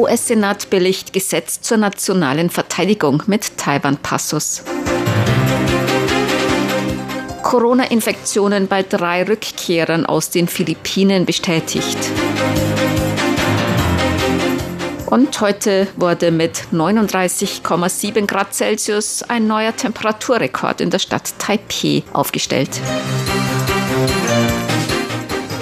US-Senat billigt Gesetz zur nationalen Verteidigung mit Taiwan-Passus. Corona-Infektionen bei drei Rückkehrern aus den Philippinen bestätigt. Und heute wurde mit 39,7 Grad Celsius ein neuer Temperaturrekord in der Stadt Taipeh aufgestellt.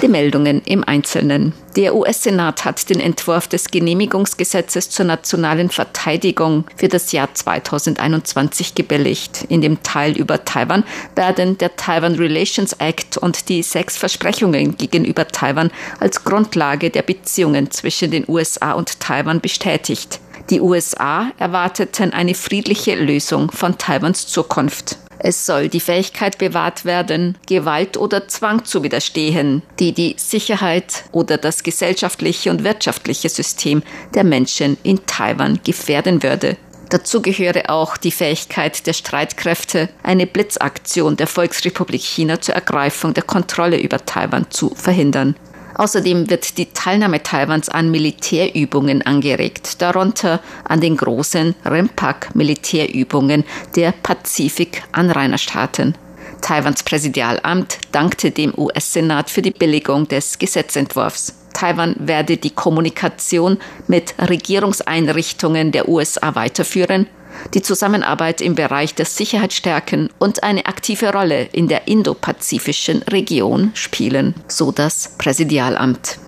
Die Meldungen im Einzelnen. Der US-Senat hat den Entwurf des Genehmigungsgesetzes zur nationalen Verteidigung für das Jahr 2021 gebilligt. In dem Teil über Taiwan werden der Taiwan Relations Act und die sechs Versprechungen gegenüber Taiwan als Grundlage der Beziehungen zwischen den USA und Taiwan bestätigt. Die USA erwarteten eine friedliche Lösung von Taiwans Zukunft. Es soll die Fähigkeit bewahrt werden, Gewalt oder Zwang zu widerstehen, die die Sicherheit oder das gesellschaftliche und wirtschaftliche System der Menschen in Taiwan gefährden würde. Dazu gehöre auch die Fähigkeit der Streitkräfte, eine Blitzaktion der Volksrepublik China zur Ergreifung der Kontrolle über Taiwan zu verhindern. Außerdem wird die Teilnahme Taiwans an Militärübungen angeregt, darunter an den großen REMPAC-Militärübungen der Pazifik-Anrainerstaaten. Taiwans Präsidialamt dankte dem US-Senat für die Billigung des Gesetzentwurfs. Taiwan werde die Kommunikation mit Regierungseinrichtungen der USA weiterführen die Zusammenarbeit im Bereich der Sicherheit stärken und eine aktive Rolle in der indopazifischen Region spielen, so das Präsidialamt.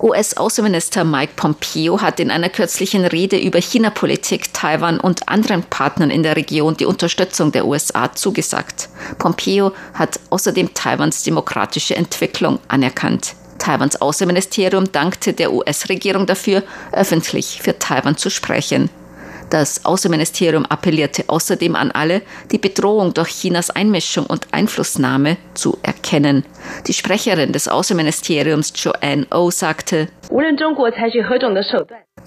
US-Außenminister Mike Pompeo hat in einer kürzlichen Rede über China-Politik Taiwan und anderen Partnern in der Region die Unterstützung der USA zugesagt. Pompeo hat außerdem Taiwans demokratische Entwicklung anerkannt. Taiwans Außenministerium dankte der US-Regierung dafür, öffentlich für Taiwan zu sprechen. Das Außenministerium appellierte außerdem an alle, die Bedrohung durch Chinas Einmischung und Einflussnahme zu erkennen. Die Sprecherin des Außenministeriums Joanne O sagte,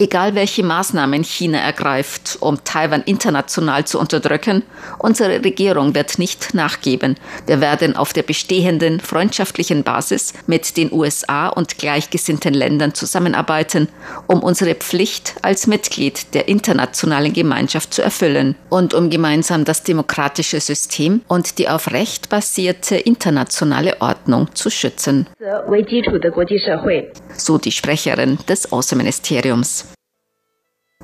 Egal welche Maßnahmen China ergreift, um Taiwan international zu unterdrücken, unsere Regierung wird nicht nachgeben. Wir werden auf der bestehenden freundschaftlichen Basis mit den USA und gleichgesinnten Ländern zusammenarbeiten, um unsere Pflicht als Mitglied der internationalen Gemeinschaft zu erfüllen und um gemeinsam das demokratische System und die auf Recht basierte internationale Ordnung zu schützen. So die Sprecherin des Außenministeriums.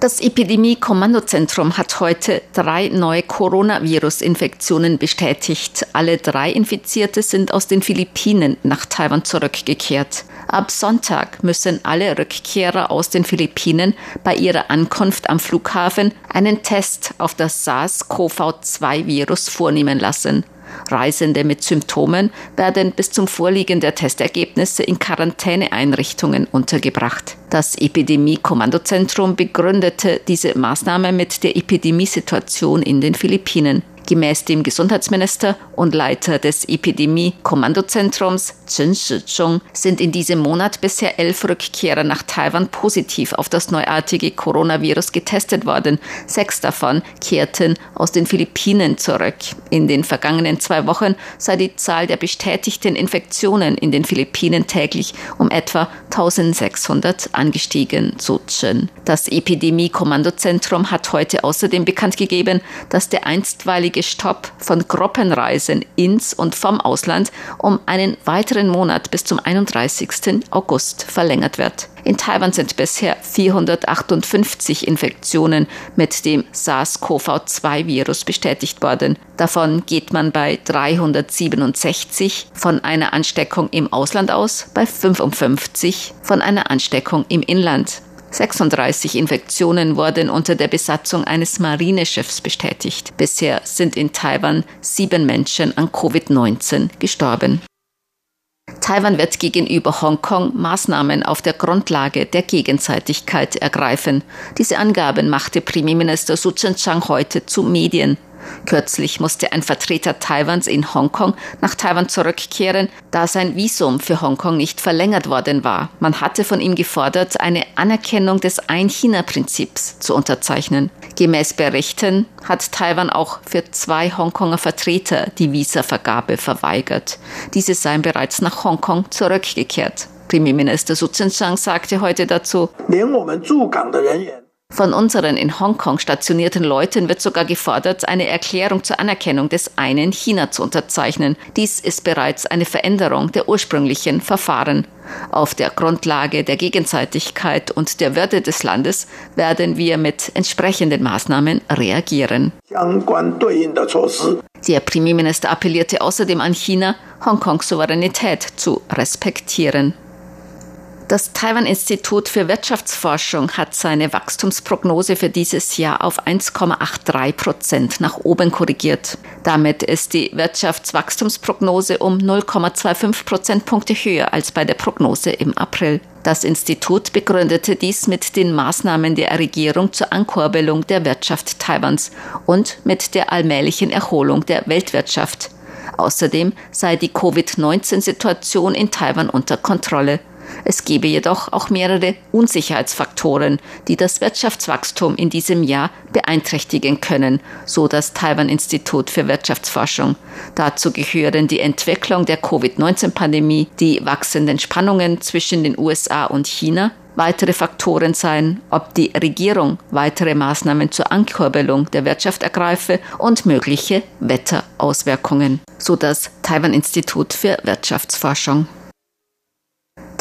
Das Epidemie-Kommandozentrum hat heute drei neue Coronavirus-Infektionen bestätigt. Alle drei Infizierte sind aus den Philippinen nach Taiwan zurückgekehrt. Ab Sonntag müssen alle Rückkehrer aus den Philippinen bei ihrer Ankunft am Flughafen einen Test auf das SARS-CoV-2-Virus vornehmen lassen. Reisende mit Symptomen werden bis zum Vorliegen der Testergebnisse in Quarantäneeinrichtungen untergebracht. Das Epidemie-Kommandozentrum begründete diese Maßnahme mit der Epidemiesituation in den Philippinen. Gemäß dem Gesundheitsminister und Leiter des Epidemie-Kommandozentrums Chen Shizhong sind in diesem Monat bisher elf Rückkehrer nach Taiwan positiv auf das neuartige Coronavirus getestet worden. Sechs davon kehrten aus den Philippinen zurück. In den vergangenen zwei Wochen sei die Zahl der bestätigten Infektionen in den Philippinen täglich um etwa 1600 angestiegen, so Chen. Das Epidemie-Kommandozentrum hat heute außerdem bekannt gegeben, dass der einstweilige einjährige Stopp von Gruppenreisen ins und vom Ausland um einen weiteren Monat bis zum 31. August verlängert wird. In Taiwan sind bisher 458 Infektionen mit dem SARS-CoV-2-Virus bestätigt worden. Davon geht man bei 367 von einer Ansteckung im Ausland aus, bei 55 von einer Ansteckung im Inland. 36 Infektionen wurden unter der Besatzung eines Marineschiffs bestätigt. Bisher sind in Taiwan sieben Menschen an Covid-19 gestorben. Taiwan wird gegenüber Hongkong Maßnahmen auf der Grundlage der Gegenseitigkeit ergreifen. Diese Angaben machte Premierminister Su Tseng-Chang heute zu Medien. Kürzlich musste ein Vertreter Taiwans in Hongkong nach Taiwan zurückkehren, da sein Visum für Hongkong nicht verlängert worden war. Man hatte von ihm gefordert, eine Anerkennung des Ein-China-Prinzips zu unterzeichnen. Gemäß Berichten hat Taiwan auch für zwei Hongkonger Vertreter die Visavergabe verweigert. Diese seien bereits nach Hongkong zurückgekehrt. Premierminister Su Tseng-Chang sagte heute dazu, von unseren in Hongkong stationierten Leuten wird sogar gefordert, eine Erklärung zur Anerkennung des einen China zu unterzeichnen. Dies ist bereits eine Veränderung der ursprünglichen Verfahren. Auf der Grundlage der Gegenseitigkeit und der Würde des Landes werden wir mit entsprechenden Maßnahmen reagieren. Der Premierminister appellierte außerdem an China, Hongkongs Souveränität zu respektieren. Das Taiwan-Institut für Wirtschaftsforschung hat seine Wachstumsprognose für dieses Jahr auf 1,83 Prozent nach oben korrigiert. Damit ist die Wirtschaftswachstumsprognose um 0,25 Prozentpunkte höher als bei der Prognose im April. Das Institut begründete dies mit den Maßnahmen der Regierung zur Ankurbelung der Wirtschaft Taiwans und mit der allmählichen Erholung der Weltwirtschaft. Außerdem sei die Covid-19-Situation in Taiwan unter Kontrolle. Es gebe jedoch auch mehrere Unsicherheitsfaktoren, die das Wirtschaftswachstum in diesem Jahr beeinträchtigen können, so das Taiwan-Institut für Wirtschaftsforschung. Dazu gehören die Entwicklung der Covid-19-Pandemie, die wachsenden Spannungen zwischen den USA und China, Weitere Faktoren seien, ob die Regierung weitere Maßnahmen zur Ankurbelung der Wirtschaft ergreife und mögliche Wetterauswirkungen, so das Taiwan-Institut für Wirtschaftsforschung.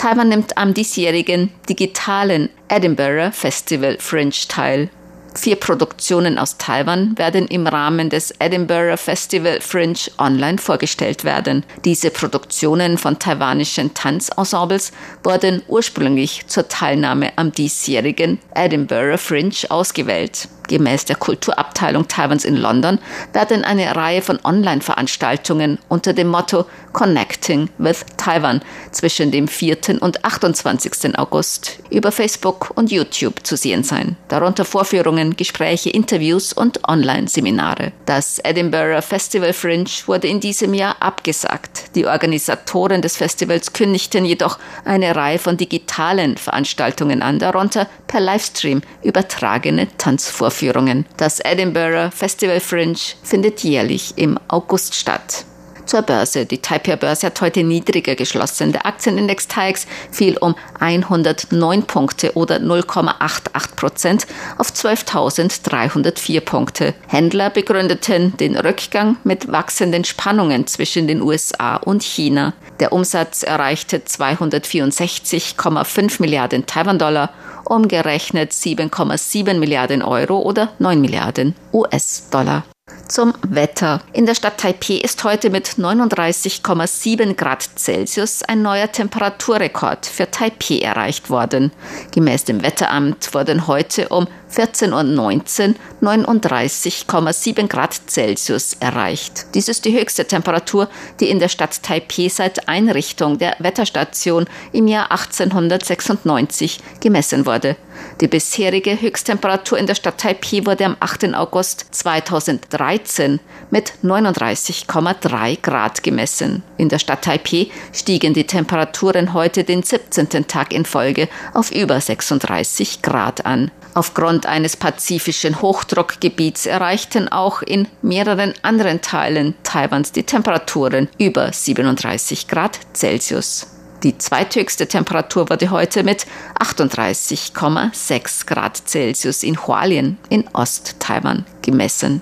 Taiwan nimmt am diesjährigen digitalen Edinburgh Festival Fringe teil. Vier Produktionen aus Taiwan werden im Rahmen des Edinburgh Festival Fringe online vorgestellt werden. Diese Produktionen von taiwanischen Tanzensembles wurden ursprünglich zur Teilnahme am diesjährigen Edinburgh Fringe ausgewählt. Gemäß der Kulturabteilung Taiwans in London werden eine Reihe von Online-Veranstaltungen unter dem Motto Connecting with Taiwan zwischen dem 4. und 28. August über Facebook und YouTube zu sehen sein. Darunter Vorführungen, Gespräche, Interviews und Online-Seminare. Das Edinburgh Festival Fringe wurde in diesem Jahr abgesagt. Die Organisatoren des Festivals kündigten jedoch eine Reihe von digitalen Veranstaltungen an, darunter per Livestream übertragene Tanzvorführungen. Vorführungen. Das Edinburgh Festival Fringe findet jährlich im August statt. Zur Börse. Die Taipei-Börse hat heute niedriger geschlossen. Der Aktienindex TAIX fiel um 109 Punkte oder 0,88 Prozent auf 12.304 Punkte. Händler begründeten den Rückgang mit wachsenden Spannungen zwischen den USA und China. Der Umsatz erreichte 264,5 Milliarden Taiwan-Dollar umgerechnet 7,7 Milliarden Euro oder 9 Milliarden US-Dollar. Zum Wetter. In der Stadt Taipeh ist heute mit 39,7 Grad Celsius ein neuer Temperaturrekord für Taipeh erreicht worden. Gemäß dem Wetteramt wurden heute um 14.19 Uhr 39,7 Grad Celsius erreicht. Dies ist die höchste Temperatur, die in der Stadt Taipeh seit Einrichtung der Wetterstation im Jahr 1896 gemessen wurde. Die bisherige Höchsttemperatur in der Stadt Taipeh wurde am 8. August 2013 mit 39,3 Grad gemessen. In der Stadt Taipeh stiegen die Temperaturen heute den 17. Tag in Folge auf über 36 Grad an. Aufgrund eines pazifischen Hochdruckgebiets erreichten auch in mehreren anderen Teilen Taiwans die Temperaturen über 37 Grad Celsius. Die zweithöchste Temperatur wurde heute mit 38,6 Grad Celsius in Hualien in Ost-Taiwan gemessen.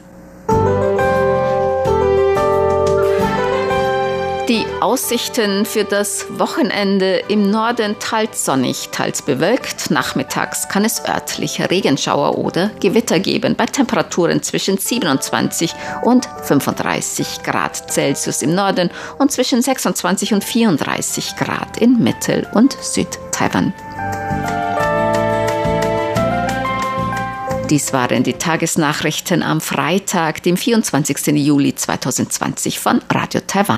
Die Aussichten für das Wochenende im Norden teils sonnig, teils bewölkt. Nachmittags kann es örtlich Regenschauer oder Gewitter geben bei Temperaturen zwischen 27 und 35 Grad Celsius im Norden und zwischen 26 und 34 Grad in Mittel- und Südtaiwan. Dies waren die Tagesnachrichten am Freitag, dem 24. Juli 2020 von Radio Taiwan.